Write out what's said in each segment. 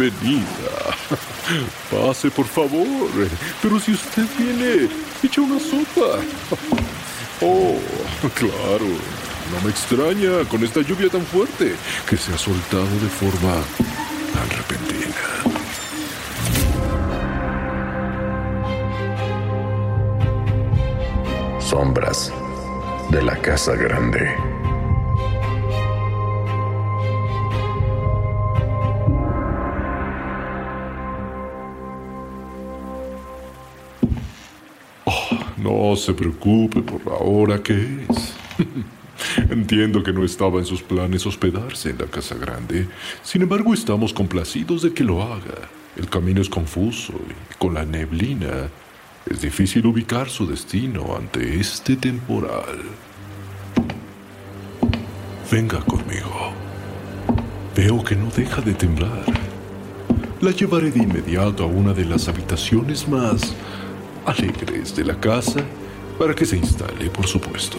Bienvenida. Pase, por favor. Pero si usted viene, echa una sopa. Oh, claro. No me extraña con esta lluvia tan fuerte que se ha soltado de forma tan repentina. Sombras de la Casa Grande. No se preocupe por la hora que es. Entiendo que no estaba en sus planes hospedarse en la casa grande. Sin embargo, estamos complacidos de que lo haga. El camino es confuso y con la neblina es difícil ubicar su destino ante este temporal. Venga conmigo. Veo que no deja de temblar. La llevaré de inmediato a una de las habitaciones más alegres de la casa para que se instale, por supuesto.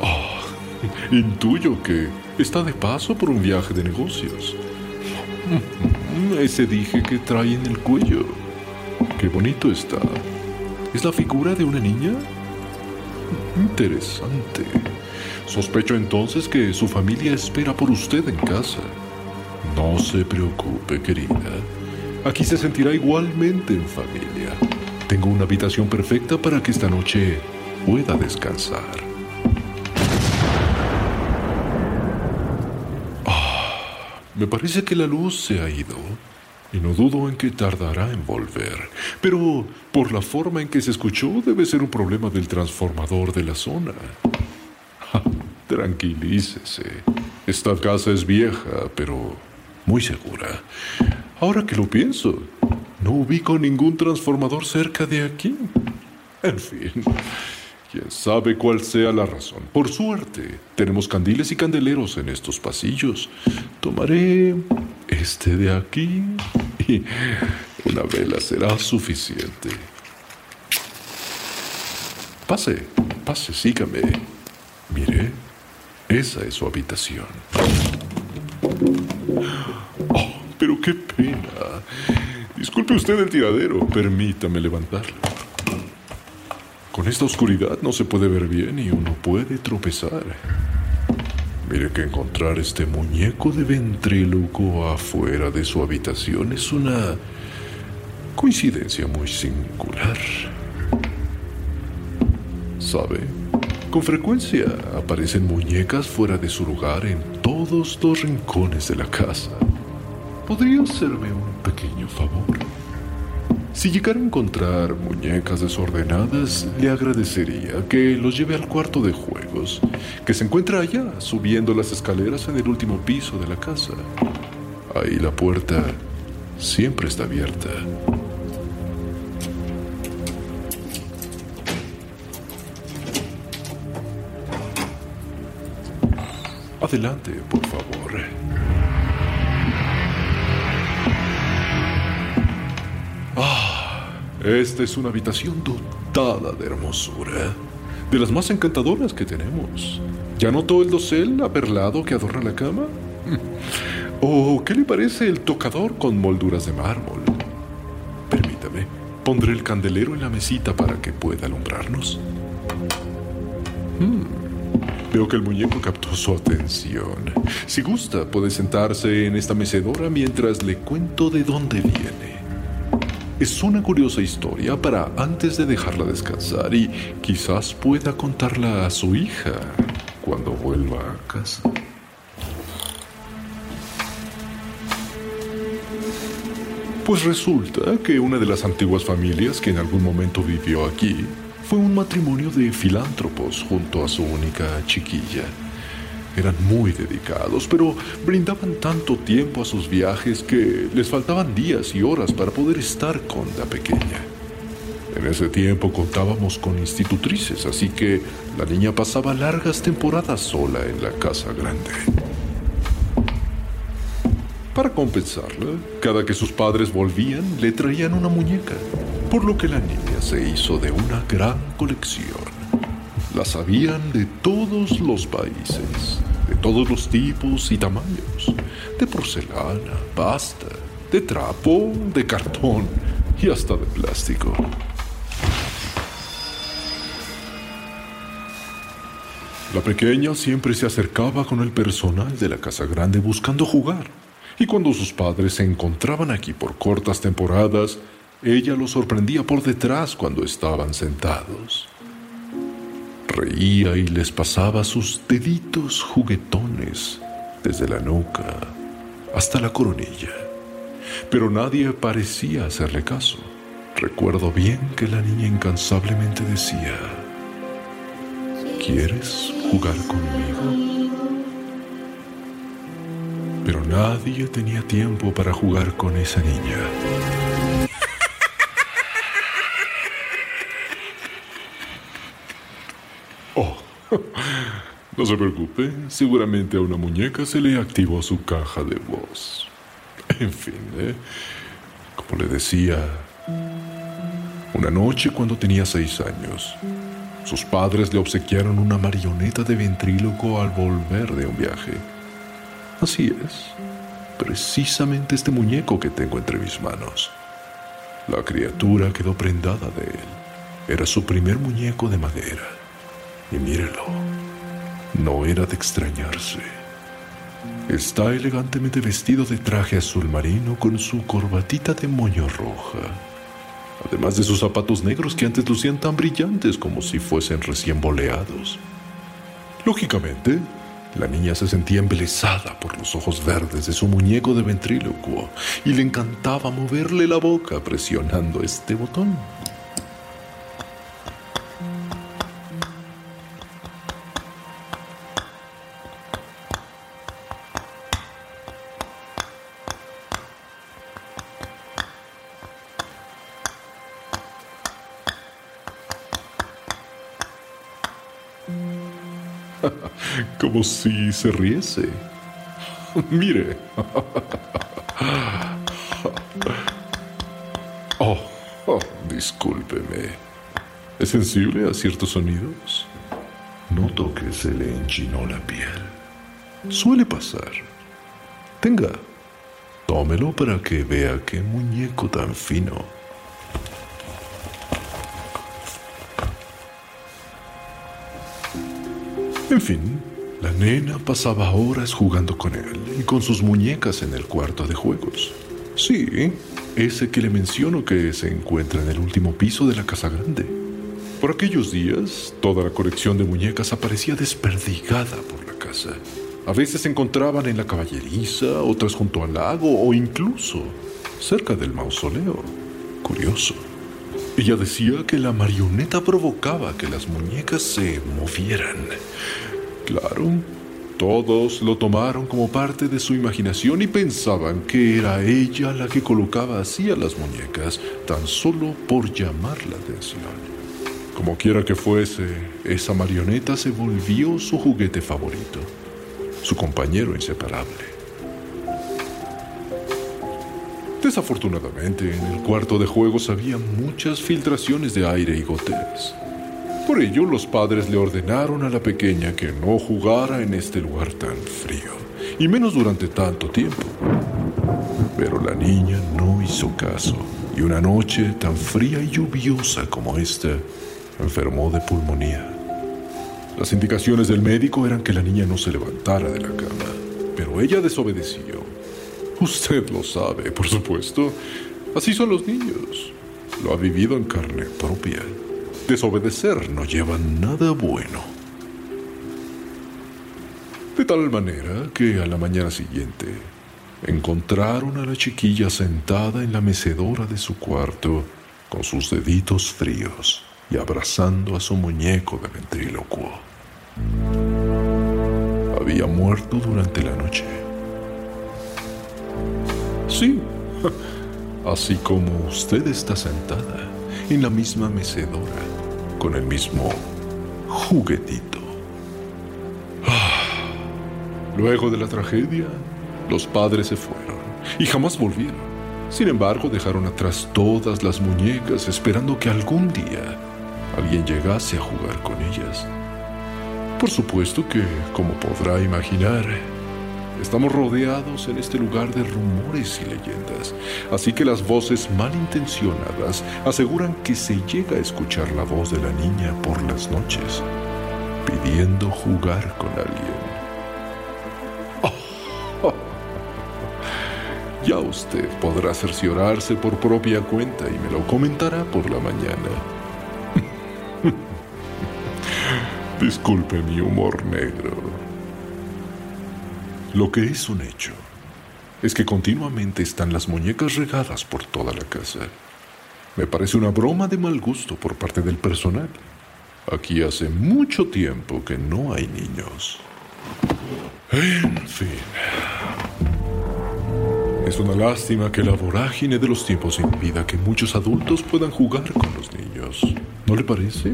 Oh, intuyo que está de paso por un viaje de negocios. Ese dije que trae en el cuello. Qué bonito está. ¿Es la figura de una niña? Interesante. Sospecho entonces que su familia espera por usted en casa. No se preocupe, querida. Aquí se sentirá igualmente en familia. Tengo una habitación perfecta para que esta noche pueda descansar. Ah, me parece que la luz se ha ido y no dudo en que tardará en volver. Pero por la forma en que se escuchó debe ser un problema del transformador de la zona. tranquilícese. Esta casa es vieja, pero muy segura. Ahora que lo pienso, no ubico ningún transformador cerca de aquí. En fin, quién sabe cuál sea la razón. Por suerte, tenemos candiles y candeleros en estos pasillos. Tomaré este de aquí y una vela será suficiente. Pase, pase, sígame. Mire, esa es su habitación. Pero qué pena. Disculpe usted el tiradero. Permítame levantarlo. Con esta oscuridad no se puede ver bien y uno puede tropezar. Mire que encontrar este muñeco de ventríloco afuera de su habitación es una coincidencia muy singular. ¿Sabe? Con frecuencia aparecen muñecas fuera de su lugar en todos los rincones de la casa. ¿Podría hacerme un pequeño favor? Si llegara a encontrar muñecas desordenadas, le agradecería que los lleve al cuarto de juegos, que se encuentra allá, subiendo las escaleras en el último piso de la casa. Ahí la puerta siempre está abierta. Adelante, por favor. Esta es una habitación dotada de hermosura. de las más encantadoras que tenemos. ¿Ya notó el dosel aperlado que adorna la cama? ¿O qué le parece el tocador con molduras de mármol? Permítame, pondré el candelero en la mesita para que pueda alumbrarnos. Hmm, Veo que el muñeco captó su atención. Si gusta, puede sentarse en esta mecedora mientras le cuento de dónde viene. Es una curiosa historia para antes de dejarla descansar y quizás pueda contarla a su hija cuando vuelva a casa. Pues resulta que una de las antiguas familias que en algún momento vivió aquí fue un matrimonio de filántropos junto a su única chiquilla. Eran muy dedicados, pero brindaban tanto tiempo a sus viajes que les faltaban días y horas para poder estar con la pequeña. En ese tiempo contábamos con institutrices, así que la niña pasaba largas temporadas sola en la casa grande. Para compensarla, cada que sus padres volvían, le traían una muñeca, por lo que la niña se hizo de una gran colección. Las habían de todos los países, de todos los tipos y tamaños, de porcelana, pasta, de trapo, de cartón y hasta de plástico. La pequeña siempre se acercaba con el personal de la casa grande buscando jugar y cuando sus padres se encontraban aquí por cortas temporadas, ella los sorprendía por detrás cuando estaban sentados. Reía y les pasaba sus deditos juguetones desde la nuca hasta la coronilla. Pero nadie parecía hacerle caso. Recuerdo bien que la niña incansablemente decía, ¿quieres jugar conmigo? pero nadie tenía tiempo para jugar con esa niña. No se preocupe, seguramente a una muñeca se le activó su caja de voz. En fin, ¿eh? como le decía, una noche cuando tenía seis años, sus padres le obsequiaron una marioneta de ventríloco al volver de un viaje. Así es, precisamente este muñeco que tengo entre mis manos. La criatura quedó prendada de él. Era su primer muñeco de madera. Y mírelo, no era de extrañarse. Está elegantemente vestido de traje azul marino con su corbatita de moño roja, además de sus zapatos negros que antes lucían tan brillantes como si fuesen recién boleados. Lógicamente, la niña se sentía embelesada por los ojos verdes de su muñeco de ventrílocuo y le encantaba moverle la boca presionando este botón. como si se riese. Mire. Oh, oh, discúlpeme. ¿Es sensible a ciertos sonidos? Noto que se le enchinó la piel. Suele pasar. Tenga, tómelo para que vea qué muñeco tan fino. En fin, la nena pasaba horas jugando con él y con sus muñecas en el cuarto de juegos. Sí, ese que le menciono que se encuentra en el último piso de la casa grande. Por aquellos días, toda la colección de muñecas aparecía desperdigada por la casa. A veces se encontraban en la caballeriza, otras junto al lago o incluso cerca del mausoleo. Curioso. Ella decía que la marioneta provocaba que las muñecas se movieran. Claro, todos lo tomaron como parte de su imaginación y pensaban que era ella la que colocaba así a las muñecas, tan solo por llamar la atención. Como quiera que fuese, esa marioneta se volvió su juguete favorito, su compañero inseparable. Desafortunadamente, en el cuarto de juegos había muchas filtraciones de aire y goteras. Por ello, los padres le ordenaron a la pequeña que no jugara en este lugar tan frío, y menos durante tanto tiempo. Pero la niña no hizo caso, y una noche tan fría y lluviosa como esta, enfermó de pulmonía. Las indicaciones del médico eran que la niña no se levantara de la cama, pero ella desobedeció. Usted lo sabe, por supuesto. Así son los niños. Lo ha vivido en carne propia. Desobedecer no lleva nada bueno. De tal manera que a la mañana siguiente encontraron a la chiquilla sentada en la mecedora de su cuarto con sus deditos fríos y abrazando a su muñeco de ventrílocuo. Había muerto durante la noche. Sí, así como usted está sentada en la misma mecedora con el mismo juguetito. Luego de la tragedia, los padres se fueron y jamás volvieron. Sin embargo, dejaron atrás todas las muñecas esperando que algún día alguien llegase a jugar con ellas. Por supuesto que, como podrá imaginar, estamos rodeados en este lugar de rumores y leyendas, así que las voces malintencionadas aseguran que se llega a escuchar la voz de la niña por las noches, pidiendo jugar con alguien. Ya usted podrá cerciorarse por propia cuenta y me lo comentará por la mañana. Disculpe mi humor negro. Lo que es un hecho es que continuamente están las muñecas regadas por toda la casa. Me parece una broma de mal gusto por parte del personal. Aquí hace mucho tiempo que no hay niños. En fin. Es una lástima que la vorágine de los tiempos impida que muchos adultos puedan jugar con los niños. ¿No le parece?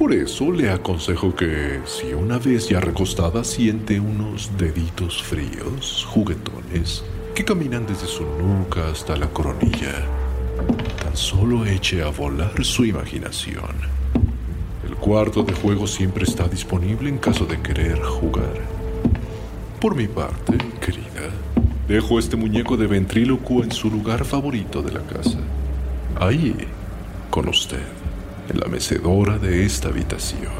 Por eso le aconsejo que, si una vez ya recostada siente unos deditos fríos, juguetones, que caminan desde su nuca hasta la coronilla, tan solo eche a volar su imaginación. El cuarto de juego siempre está disponible en caso de querer jugar. Por mi parte, querida, dejo este muñeco de ventrílocuo en su lugar favorito de la casa. Ahí, con usted en la mecedora de esta habitación.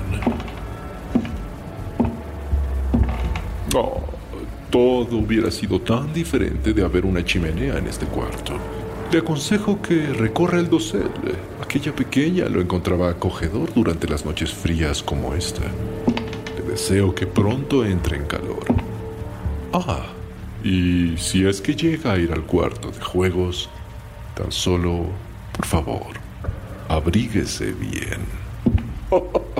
Oh, todo hubiera sido tan diferente de haber una chimenea en este cuarto. Le aconsejo que recorra el dosel. Aquella pequeña lo encontraba acogedor durante las noches frías como esta. Le deseo que pronto entre en calor. Ah, y si es que llega a ir al cuarto de juegos, tan solo, por favor, abríguese bien.